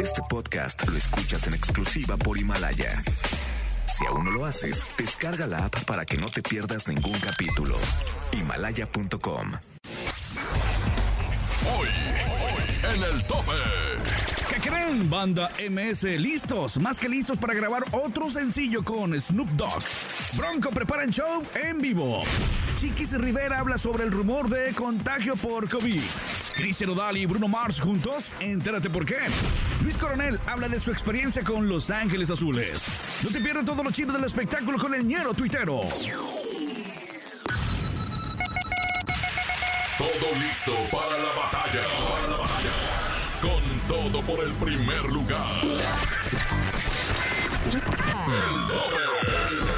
Este podcast lo escuchas en exclusiva por Himalaya. Si aún no lo haces, descarga la app para que no te pierdas ningún capítulo. Himalaya.com. Hoy, hoy, en el tope. ¿Qué creen, banda MS? Listos, más que listos para grabar otro sencillo con Snoop Dogg. Bronco prepara el show en vivo. Chiquis Rivera habla sobre el rumor de contagio por COVID. Cristian Odal y Bruno Mars juntos, entérate por qué. Luis Coronel habla de su experiencia con Los Ángeles Azules. No te pierdas todo lo chido del espectáculo con el ñero tuitero. Todo listo para la batalla. Para la batalla. Con todo por el primer lugar. El tope.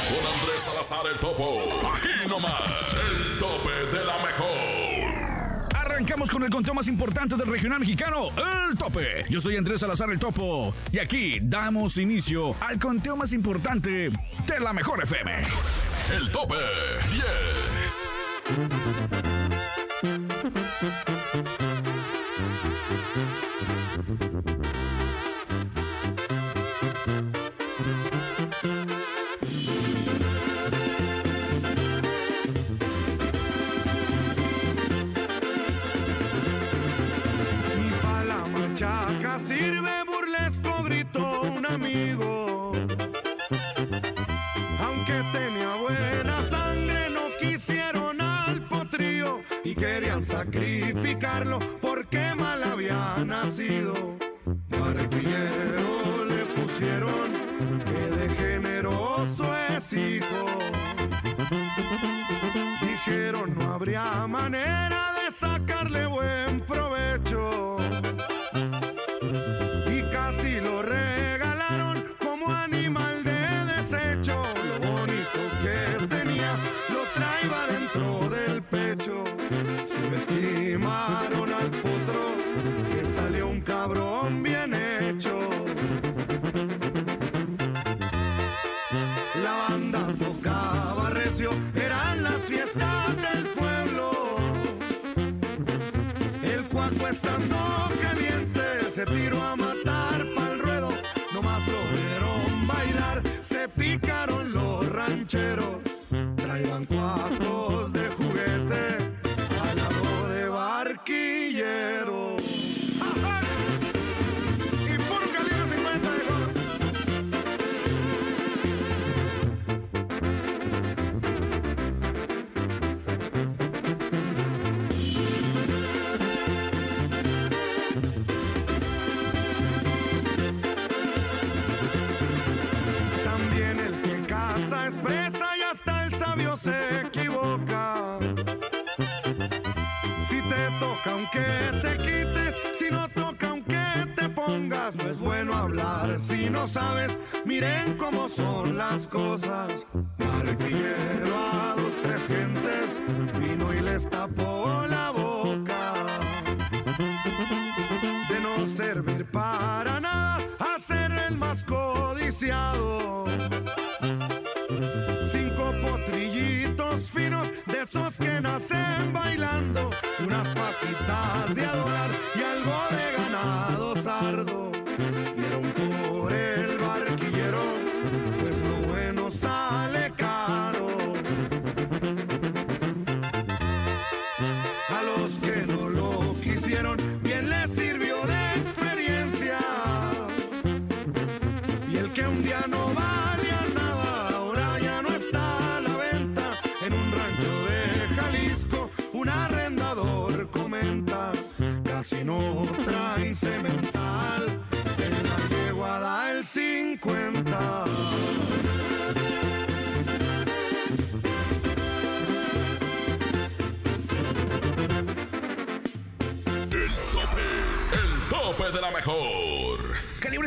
Salazar el Topo. Aquí nomás. El tope de la mejor. Arrancamos con el conteo más importante del regional mexicano, el tope. Yo soy Andrés Salazar el Topo y aquí damos inicio al conteo más importante de la mejor FM. El tope 10. Sacrificarlo estando caliente se tiró a matar pa'l ruedo. Nomás lo vieron bailar, se picaron sabes. Miren cómo son las cosas. Barquillero a dos, tres gentes vino y les tapó la boca de no servir para nada, a ser el más codiciado. Cinco potrillitos finos de esos que nacen bailando, unas patitas de adorar y algo de ganado sardo. back home.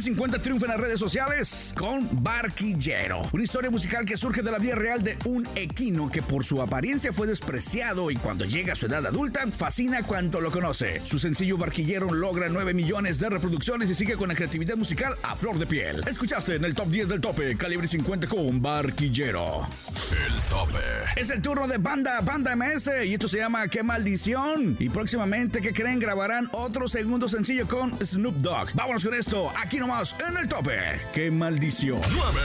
350 triunfa en las redes sociales con Barquillero. Una historia musical que surge de la vida real de un equino que por su apariencia fue despreciado y cuando llega a su edad adulta fascina cuanto lo conoce. Su sencillo Barquillero logra 9 millones de reproducciones y sigue con la creatividad musical a flor de piel. Escuchaste en el top 10 del tope, calibre 50 con Barquillero. El tope. Es el turno de banda, banda MS y esto se llama Qué maldición. Y próximamente, ¿qué creen? Grabarán otro segundo sencillo con Snoop Dogg. Vámonos con esto, aquí nomás en el tope. Qué maldición. 9.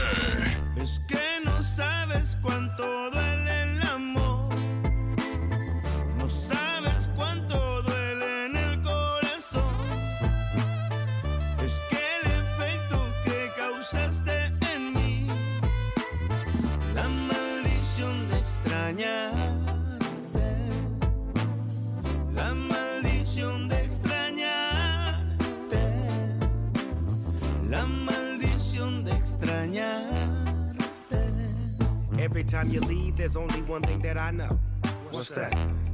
Es que no sabes cuánto Every time you leave, there's only one thing that I know. What's that?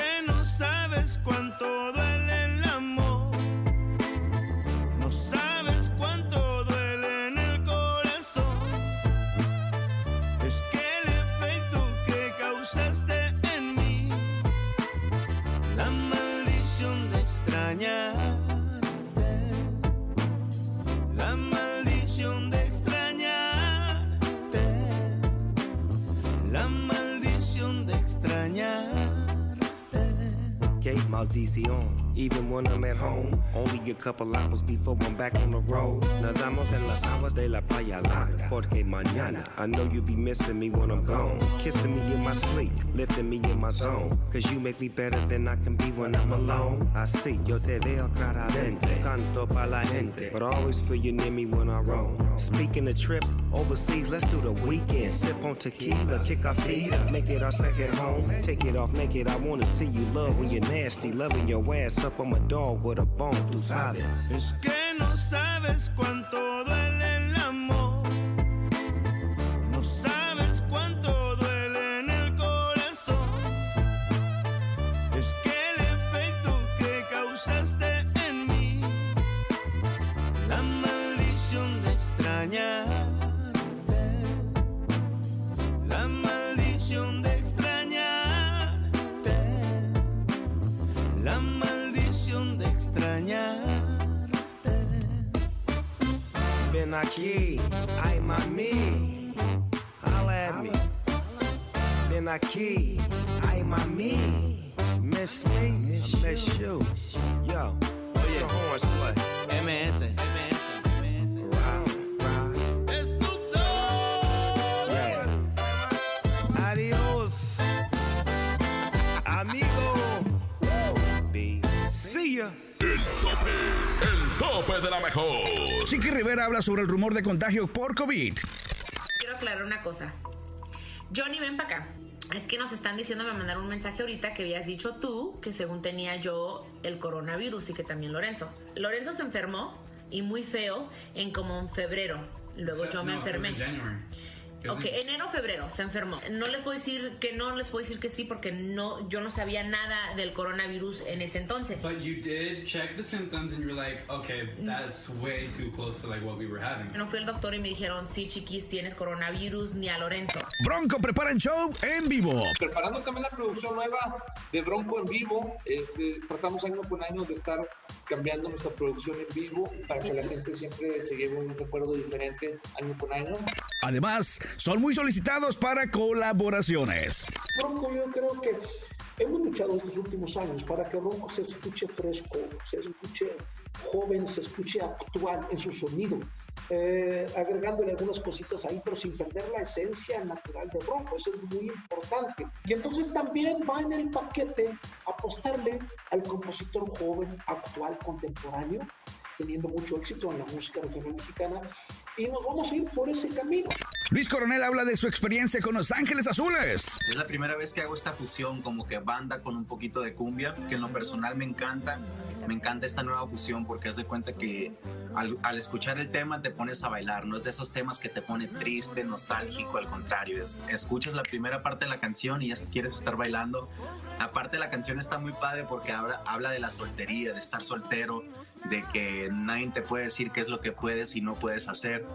Que no sabes cuánto duele maldición. Even when I'm at home, only a couple hours before I'm back on the road. Nadamos en las aguas de la mañana, I know you'll be missing me when I'm gone. Kissing me in my sleep, lifting me in my zone. Cause you make me better than I can be when I'm alone. Así yo te veo claramente. Canto pa' la gente. But I always feel you near me when I roam. Speaking of trips overseas, let's do the weekend. Sip on tequila, kick our feet up, make it our second home. Take it off naked, I wanna see you love when you're nasty. Loving your ass up, I'm a dog with a bone, tú sabes. Es que no sabes cuánto duele extrañarte. Ven aquí, ay mami, holla at me. Ven aquí, ay mami, miss me, I miss you. Yo, where your horns play? MS. Round, El tope de la mejor. Chiqui Rivera habla sobre el rumor de contagio por COVID. Quiero aclarar una cosa. Johnny, ven para acá. Es que nos están diciendo, me mandaron un mensaje ahorita que habías dicho tú que según tenía yo el coronavirus y que también Lorenzo. Lorenzo se enfermó y muy feo en como en febrero. Luego yo me enfermé. Ok, enero, febrero se enfermó. No les puedo decir que no, les puedo decir que sí porque no, yo no sabía nada del coronavirus en ese entonces. But you did check the symptoms and you're like, okay, that's way too close to like what we were having. No fui al doctor y me dijeron, sí, chiquis, tienes coronavirus, ni a Lorenzo. Bronco preparan show en vivo. preparando también la producción nueva de Bronco en vivo. Este, tratamos año con año de estar cambiando nuestra producción en vivo para que la gente siempre se lleve un recuerdo diferente año con año. Además, son muy solicitados para colaboraciones. Bronco yo creo que hemos luchado estos últimos años para que Bronco se escuche fresco, se escuche joven, se escuche actual en su sonido. eh, agregándole algunas cositas ahí, pero sin perder la esencia natural de Bronco, eso es muy importante. Y entonces también va en el paquete apostarle al compositor joven, actual, contemporáneo, teniendo mucho éxito en la música regional mexicana y nos vamos a ir por ese camino. Luis Coronel habla de su experiencia con Los Ángeles Azules. Es la primera vez que hago esta fusión, como que banda con un poquito de cumbia, que en lo personal me encanta. Me encanta esta nueva fusión porque haz de cuenta que al, al, escuchar el tema te pones a bailar. No es de esos temas que te pone triste, nostálgico, al contrario. Es, escuchas la primera parte de la canción y ya quieres estar bailando. Aparte, la canción está muy padre porque habla, habla de la soltería, de estar soltero, de que nadie te puede decir qué es lo que puedes y no puedes hacer.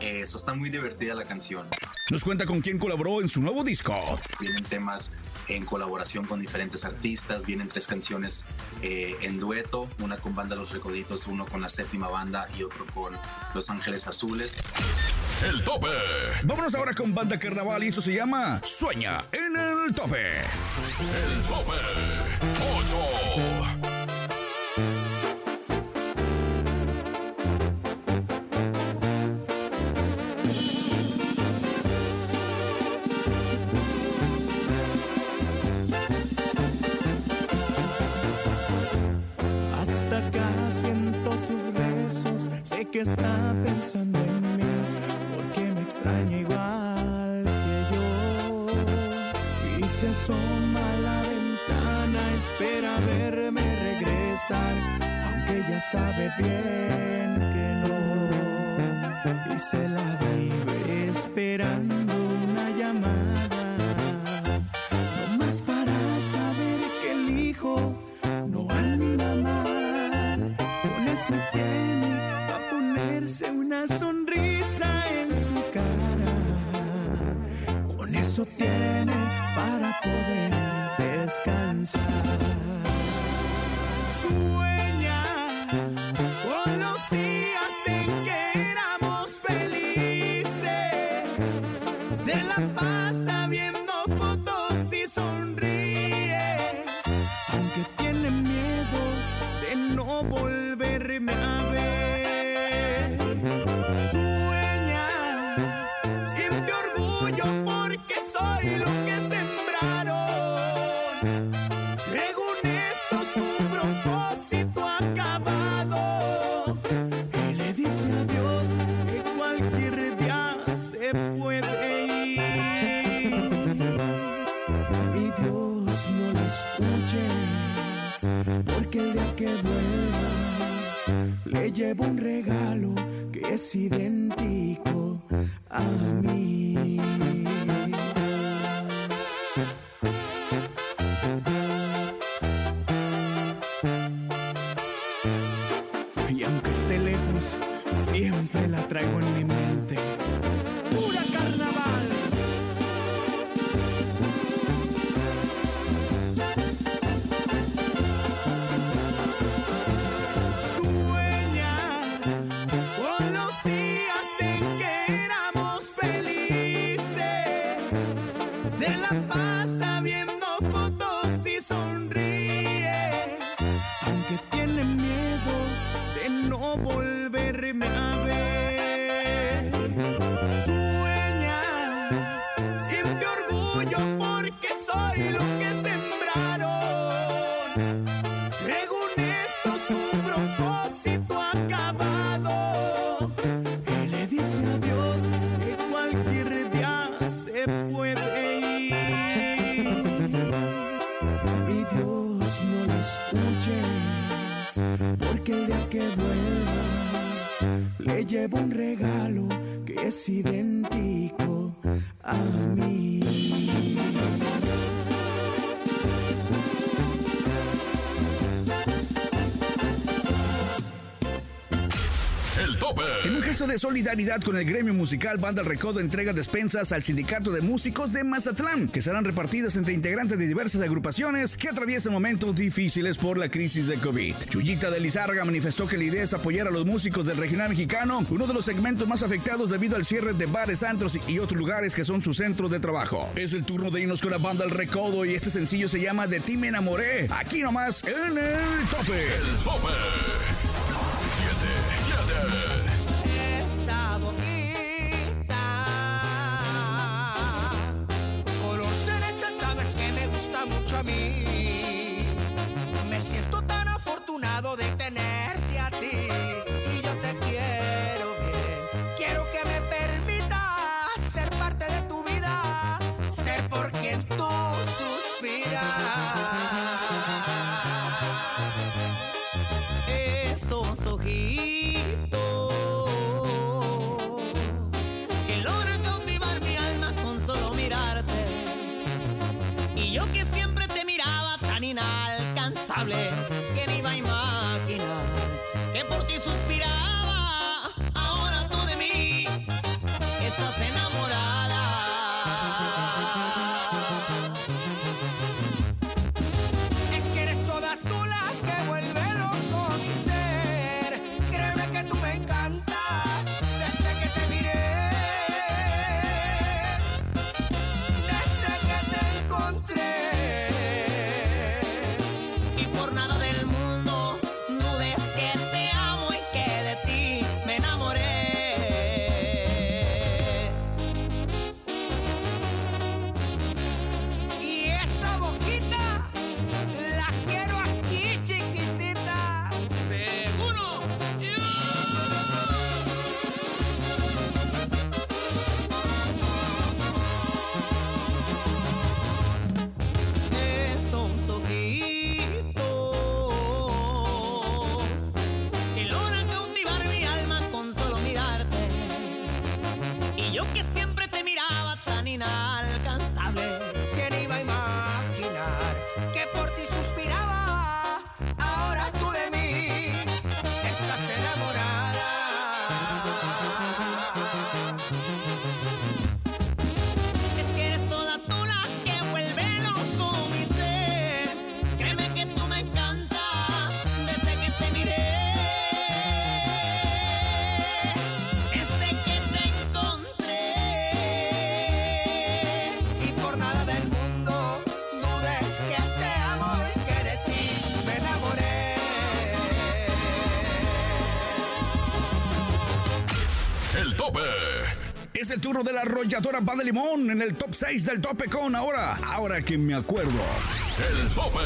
Eso está muy divertida la canción. Nos cuenta con quién colaboró en su nuevo disco. Vienen temas en colaboración con diferentes artistas, vienen tres canciones eh, en dueto, una con Banda Los Recoditos, uno con la séptima banda y otro con Los Ángeles Azules. El tope. Vámonos ahora con Banda Carnaval y esto se llama Sueña en el tope. El tope 8. Está pensando en mí, porque me extraña igual que yo. Y se asoma a la ventana, espera verme regresar, aunque ya sabe bien que no. Y se la vive esperando una llamada, soy de solidaridad con el gremio musical, Banda El Recodo entrega despensas al Sindicato de Músicos de Mazatlán, que serán repartidas entre integrantes de diversas agrupaciones que atraviesan momentos difíciles por la crisis de COVID. Chuyita de Lizárraga manifestó que la idea es apoyar a los músicos del regional mexicano, uno de los segmentos más afectados debido al cierre de bares, antros y otros lugares que son su centro de trabajo. Es el turno de irnos con la Banda El Recodo y este sencillo se llama De ti me enamoré, aquí nomás en el tope. El tope. El turno de la arrolladora Pan de Limón en el top 6 del tope con ahora. Ahora que me acuerdo. El tope.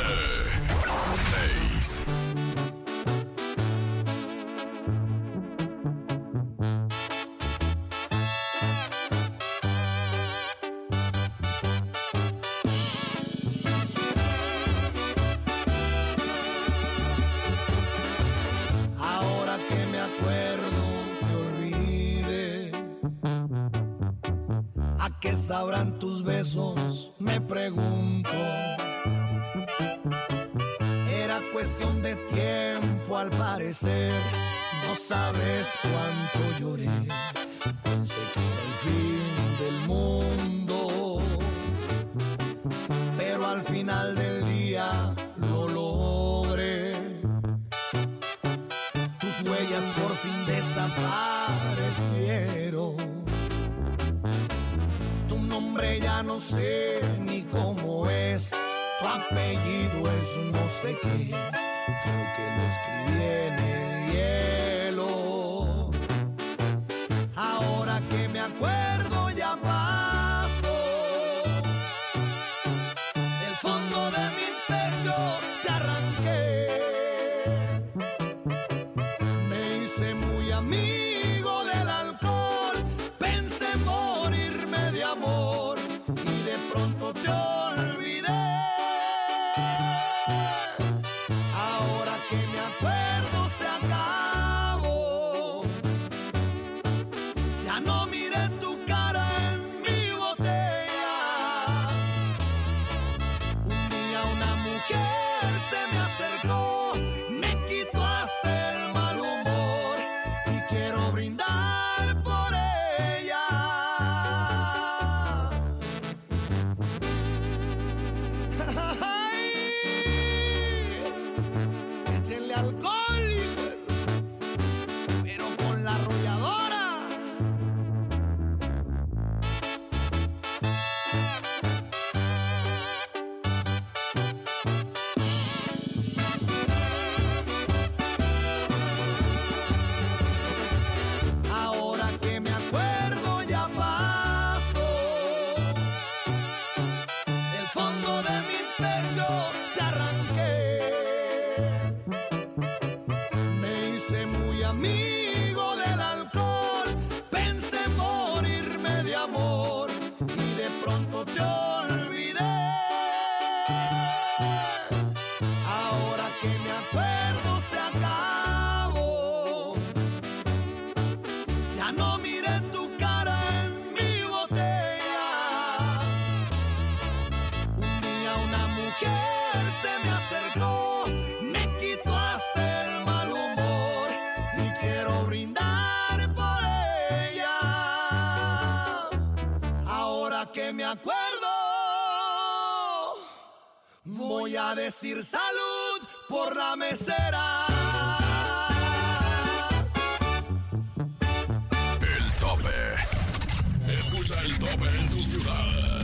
¿Qué sabrán tus besos? Me pregunto. Era cuestión de tiempo al parecer. No sabes cuánto lloré. Pensé que era el fin del mundo. Pero al final del día no sé ni cómo es. Tu apellido es no sé qué, creo que lo escribí en el voy a decir salud por la mesera. El tope. Escucha el tope en tu ciudad.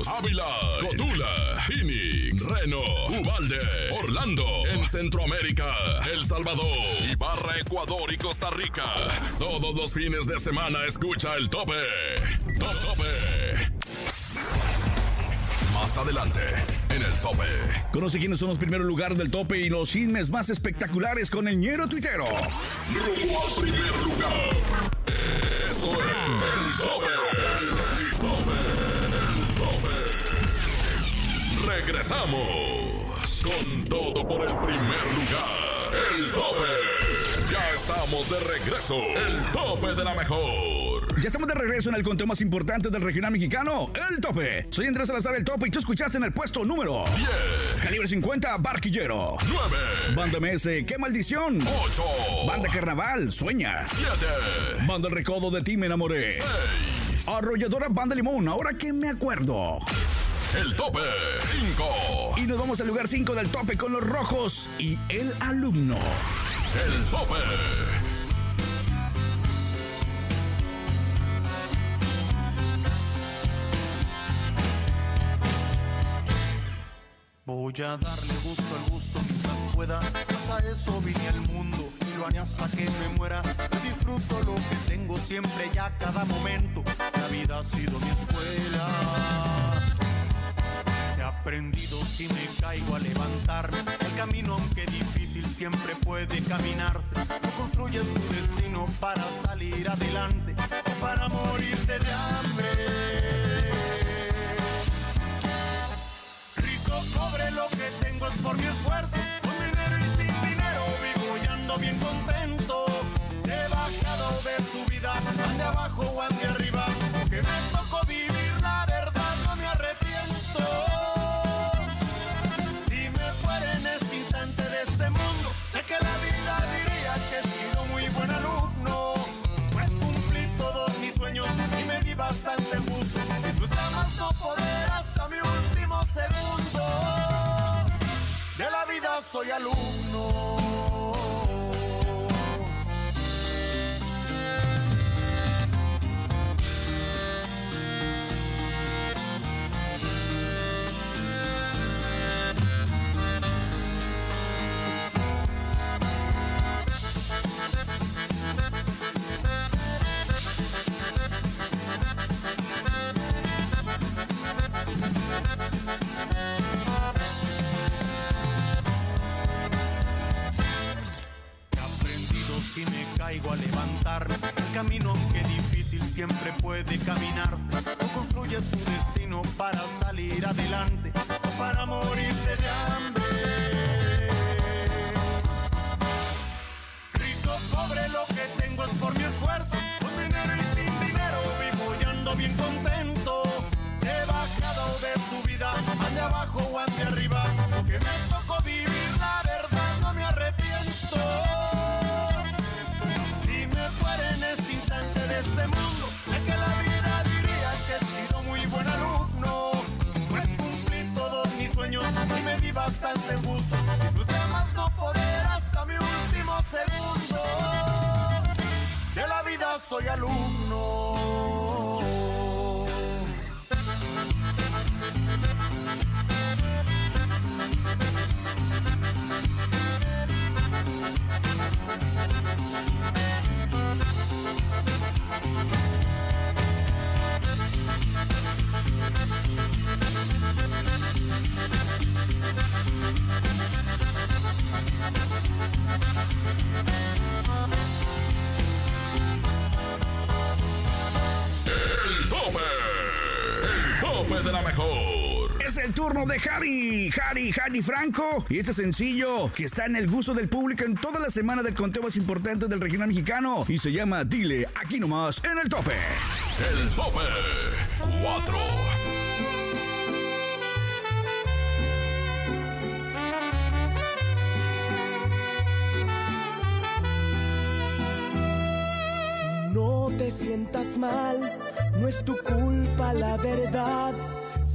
Ávila, Cotula, Phoenix, Reno, Ubalde, Orlando, en Centroamérica, El Salvador, Ibarra, Ecuador y Costa Rica. Todos los fines de semana escucha el tope. Top tope. Más adelante, en el tope. Conoce quiénes son los primeros lugares del tope y los chismes más espectaculares con el ñero tuitero. Rumbo al primer lugar. Esto es el tope. Regresamos con todo por el primer lugar. El tope. Ya estamos de regreso. El tope de la mejor. Ya estamos de regreso en el conteo más importante del regional mexicano, el tope. Soy Andrés Salazar, el tope, y tú escuchaste en el puesto número 10. Calibre 50, Barquillero. 9. Banda MS, qué maldición. 8. Banda Carnaval, Sueña. 7. Banda El Recodo de ti me enamoré. 6. Arrolladora Banda Limón, ahora que me acuerdo. El tope 5. Y nos vamos al lugar 5 del tope con los rojos y el alumno. El tope. Voy a darle gusto al gusto mientras pueda. Pues a eso vine al mundo y lo haré hasta que me muera. Disfruto lo que tengo siempre y a cada momento. La vida ha sido mi escuela. He aprendido si me caigo a levantarme. El camino, aunque difícil, siempre puede caminarse. No construyes tu destino para salir adelante o para morirte de hambre. Rico, pobre, lo que tengo es por mi esfuerzo. Con dinero y sin dinero vivo y ando bien contento. He bajado de su vida, ande abajo o ande arriba. Vida soy camino, aunque difícil, siempre puede caminarse. No construyes tu destino para salir adelante o para morirte de hambre. Rico, pobre, lo que tengo es por mi esfuerzo. bastante gusto. Disfruté no poder hasta mi último segundo. De la vida soy alumno. El tope. El tope de la mejor. Es el turno de Harry, Harry, Harry Franco. Y este sencillo que está en el gusto del público en toda la semana del conteo más importante del regional mexicano. Y se llama Dile, aquí nomás, en el tope. El tope 4. No te sientas mal, no es tu culpa la verdad.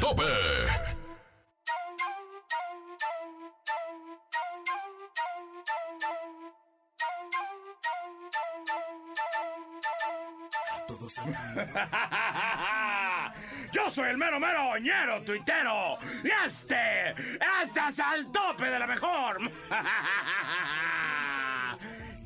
Tope. Yo soy el mero mero oñero tuitero y este, este es tope de la mejor.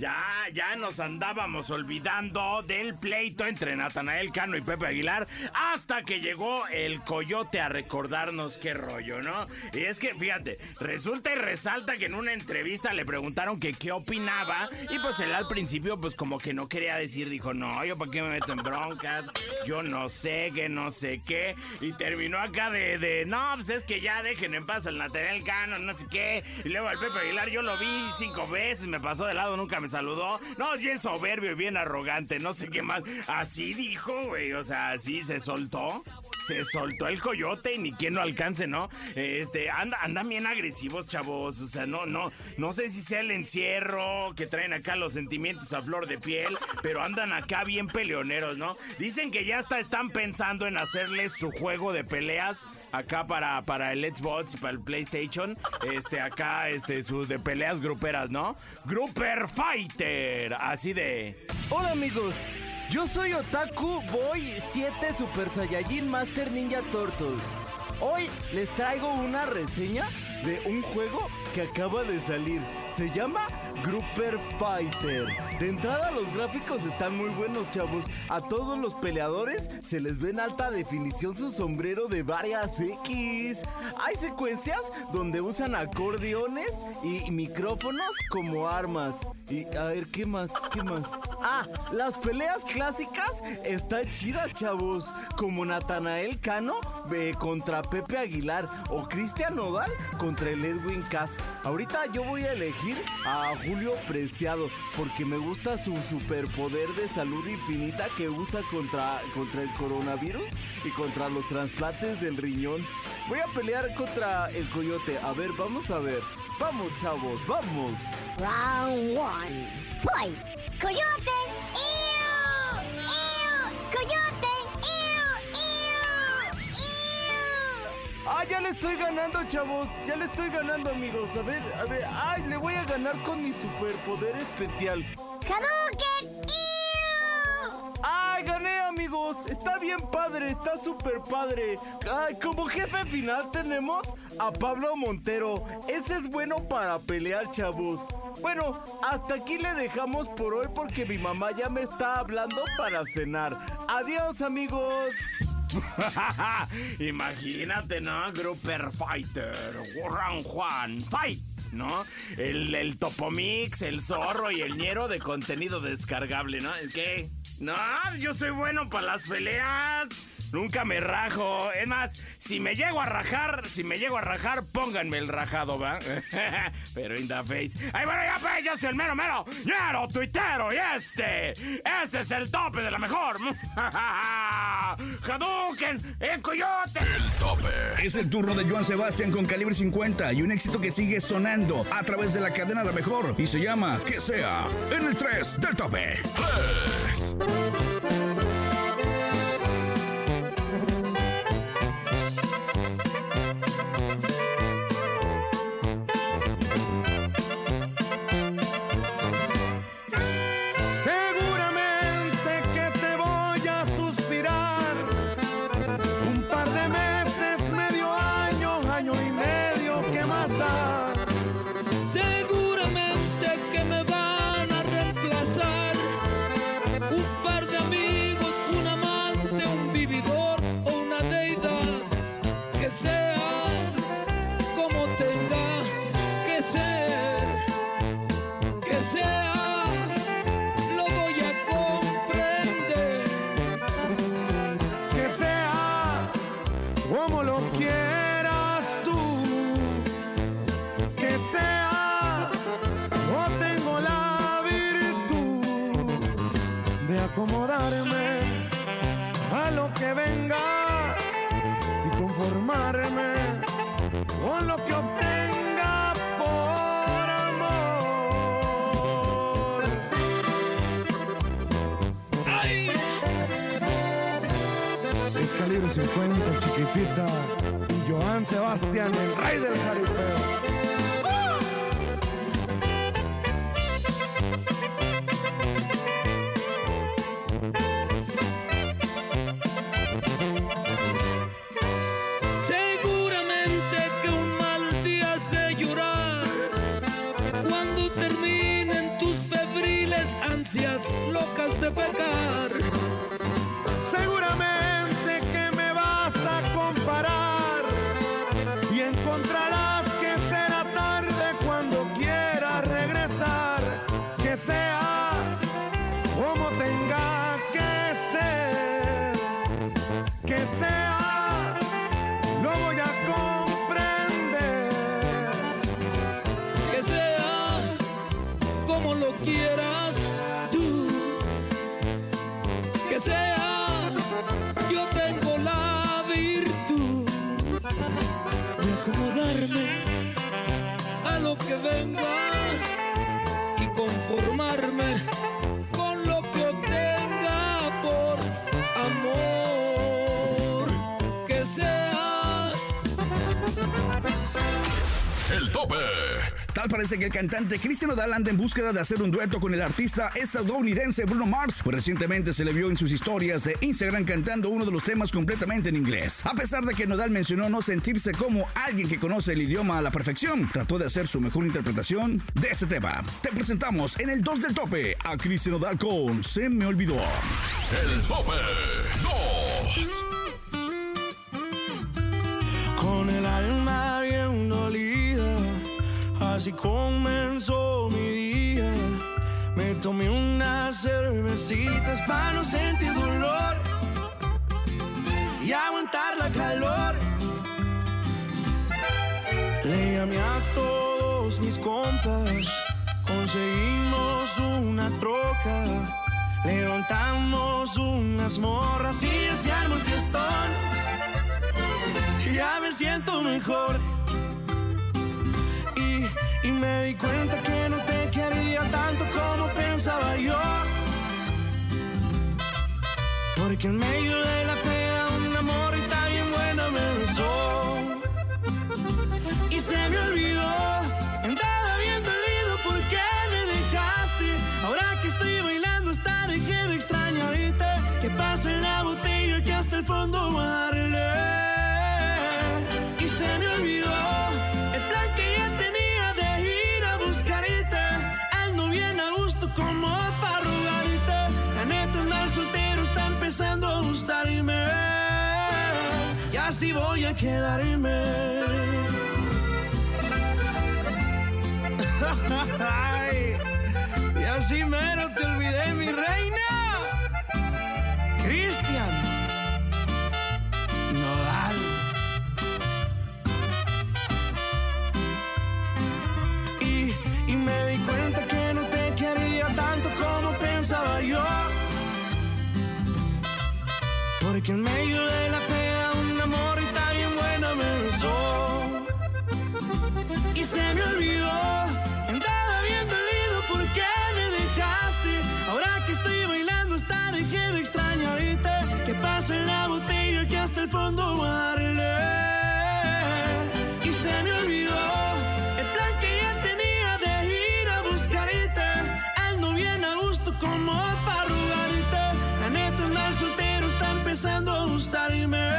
Ya, ya nos andábamos olvidando del pleito entre Natanael Cano y Pepe Aguilar hasta que llegó el coyote a recordarnos qué rollo, ¿no? Y es que, fíjate, resulta y resalta que en una entrevista le preguntaron que qué opinaba y pues él al principio pues como que no quería decir, dijo, no, yo para qué me meto en broncas, yo no sé, que no sé qué, y terminó acá de, de no, pues es que ya dejen en paz al Natanael Cano, no sé qué, y luego al Pepe Aguilar yo lo vi cinco veces, me pasó de lado, nunca me saludó. No, bien soberbio y bien arrogante, no sé qué más. Así dijo, güey, o sea, así se soltó. Se soltó el coyote y ni quien lo alcance, ¿no? Este, anda, andan bien agresivos, chavos. O sea, no, no, no sé si sea el encierro que traen acá los sentimientos a flor de piel, pero andan acá bien peleoneros, ¿no? Dicen que ya hasta están pensando en hacerles su juego de peleas acá para, para el Xbox y para el PlayStation. Este, acá, este, sus de peleas gruperas, ¿no? Gruper Fighter, así de. Hola amigos, yo soy Otaku Boy 7 Super Saiyajin Master Ninja Turtle. Hoy les traigo una reseña de un juego que acaba de salir. Se llama Grouper Fighter. De entrada los gráficos están muy buenos, chavos. A todos los peleadores se les ve en alta definición su sombrero de varias X. Hay secuencias donde usan acordeones y micrófonos como armas. Y a ver, ¿qué más? ¿Qué más? Ah, las peleas clásicas están chidas, chavos. Como Natanael Cano eh, contra Pepe Aguilar o Cristian Nodal contra el Edwin Cass. Ahorita yo voy a elegir a Julio Preciado porque me gusta su superpoder de salud infinita que usa contra, contra el coronavirus y contra los trasplantes del riñón. Voy a pelear contra el coyote. A ver, vamos a ver. Vamos, chavos, vamos. Round one. Fight. Coyote. Estoy ganando, chavos. Ya le estoy ganando, amigos. A ver, a ver. Ay, le voy a ganar con mi superpoder especial. Hadouken. ¡Ay, gané, amigos! Está bien padre, está súper padre. Ay, como jefe final tenemos a Pablo Montero. Ese es bueno para pelear, chavos. Bueno, hasta aquí le dejamos por hoy porque mi mamá ya me está hablando para cenar. Adiós, amigos. Imagínate, ¿no? Grouper Fighter, Warren Juan, Fight, ¿no? El, el Topomix, el Zorro y el Ñero de contenido descargable, ¿no? Es que, no, yo soy bueno para las peleas. Nunca me rajo. Es más, si me llego a rajar, si me llego a rajar, pónganme el rajado, ¿va? Pero in the face. ¡Ay, bueno, ya pues! Yo soy el mero, mero, ñero, tuitero, y este, este es el tope de la mejor. Hadouken, el coyote. El tope. Es el turno de Joan Sebastián con calibre 50 y un éxito que sigue sonando a través de la cadena La Mejor y se llama Que sea en el 3 del tope. 3. Sebastián, el rey del jaripeo. Que venga y conformarme con lo que obtenga por amor. Que sea El tope. Parece que el cantante Cristian Nodal anda en búsqueda de hacer un dueto con el artista estadounidense Bruno Mars, pues recientemente se le vio en sus historias de Instagram cantando uno de los temas completamente en inglés. A pesar de que Nodal mencionó no sentirse como alguien que conoce el idioma a la perfección, trató de hacer su mejor interpretación de este tema. Te presentamos en el 2 del tope a Cristian Nodal con Se me olvidó. El tope 2. Así comenzó mi día. Me tomé unas cervecitas para no sentir dolor y aguantar la calor. Le a todos mis compas, conseguimos una troca, levantamos unas morras y se armó el fiestón ya me siento mejor. Y, me di cuenta que no te quería tanto como pensaba yo. Porque en medio de la pena un amor y tan bien buena me besó. Y se me olvidó, andaba bien dolido porque me dejaste. Ahora que estoy bailando hasta dejé de extrañarte. Que pasa en la botella que hasta el fondo va Así voy a quedarme. Ay, y así mero te olvidé, mi reina. Cristian. Nodal. Y, y me di cuenta que no te quería tanto como pensaba yo. Porque en medio Y se me olvidó, andaba bien dolido porque me dejaste. Ahora que estoy bailando dejé de extrañarte. Que pasa en la botella que hasta el fondo darle. Y se me olvidó el plan que ya tenía de ir a buscarte. Ando bien a gusto como para rogarte. La neta andar soltero está empezando a gustarme.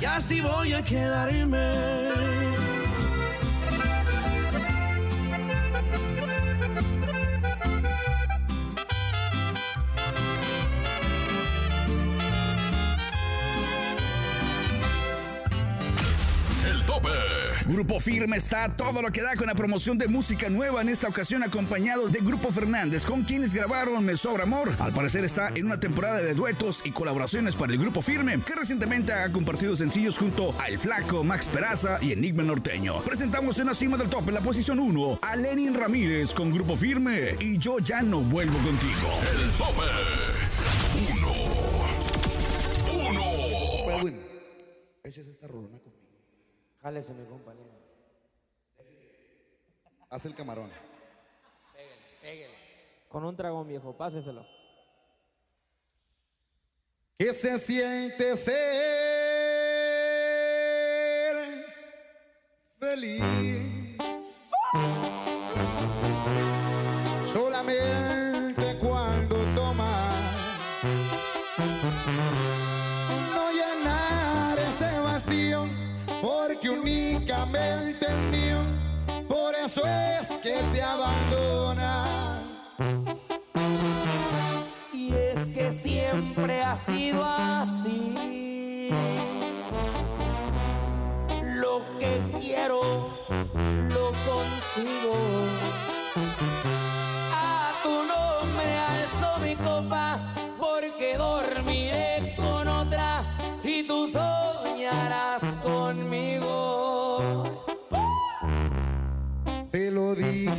Y así voy a quedarme. Tope. Grupo Firme está a todo lo que da con la promoción de música nueva, en esta ocasión acompañados de Grupo Fernández, con quienes grabaron Me Sobra Amor. Al parecer está en una temporada de duetos y colaboraciones para el Grupo Firme, que recientemente ha compartido sencillos junto a El Flaco, Max Peraza y Enigma Norteño. Presentamos en la cima del top, en la posición 1, a Lenin Ramírez con Grupo Firme y Yo Ya No Vuelvo Contigo. El tope. Uno. Uno. Edwin, eches esta rolona conmigo. Jálese, mi compañero. Haz el camarón. Con un dragón viejo, páseselo. ¿Qué se siente ser feliz? Que te abandona Y es que siempre ha sido así. Lo que quiero,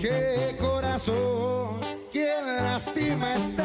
dije, corazón. Quien lastima este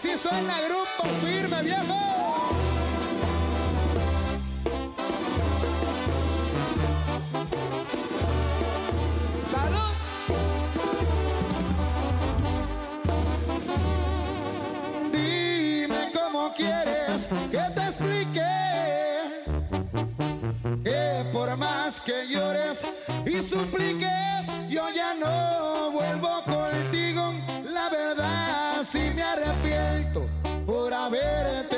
así suena grupo firme, viejo. ¡Salud! Dime cómo quieres que te explique que por más que llores y supliques, yo ya no vuelvo contigo. Por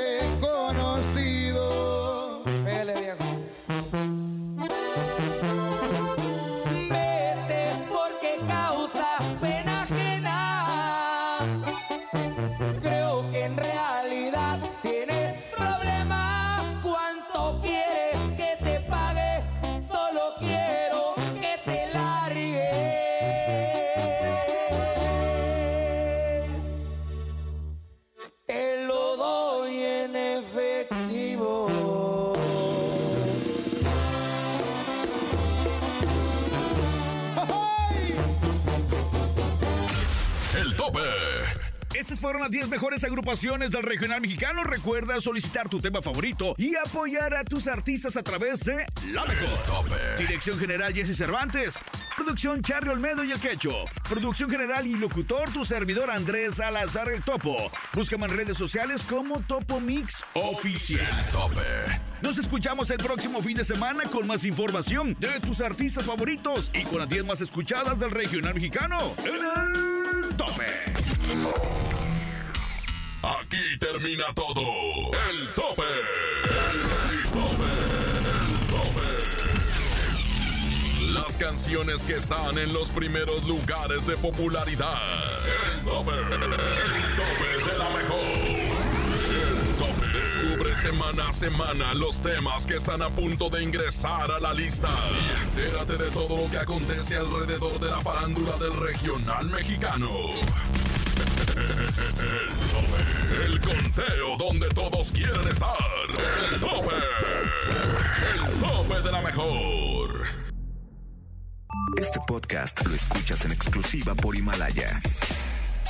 El tope. Estas fueron las 10 mejores agrupaciones del regional mexicano. Recuerda solicitar tu tema favorito y apoyar a tus artistas a través de La Mejor. Dirección General Jesse Cervantes. Producción Charlie Olmedo y El Quecho. Producción General y locutor tu servidor Andrés Salazar El Topo. Búscame en redes sociales como Topo Mix Oficial. Nos escuchamos el próximo fin de semana con más información de tus artistas favoritos y con las 10 más escuchadas del regional mexicano en el tope. Aquí termina todo. El tope. El tope. El tope. Las canciones que están en los primeros lugares de popularidad. El tope. El tope Descubre semana a semana los temas que están a punto de ingresar a la lista. Y entérate de todo lo que acontece alrededor de la farándula del regional mexicano. El tope. El conteo donde todos quieren estar. El tope. El tope de la mejor. Este podcast lo escuchas en exclusiva por Himalaya.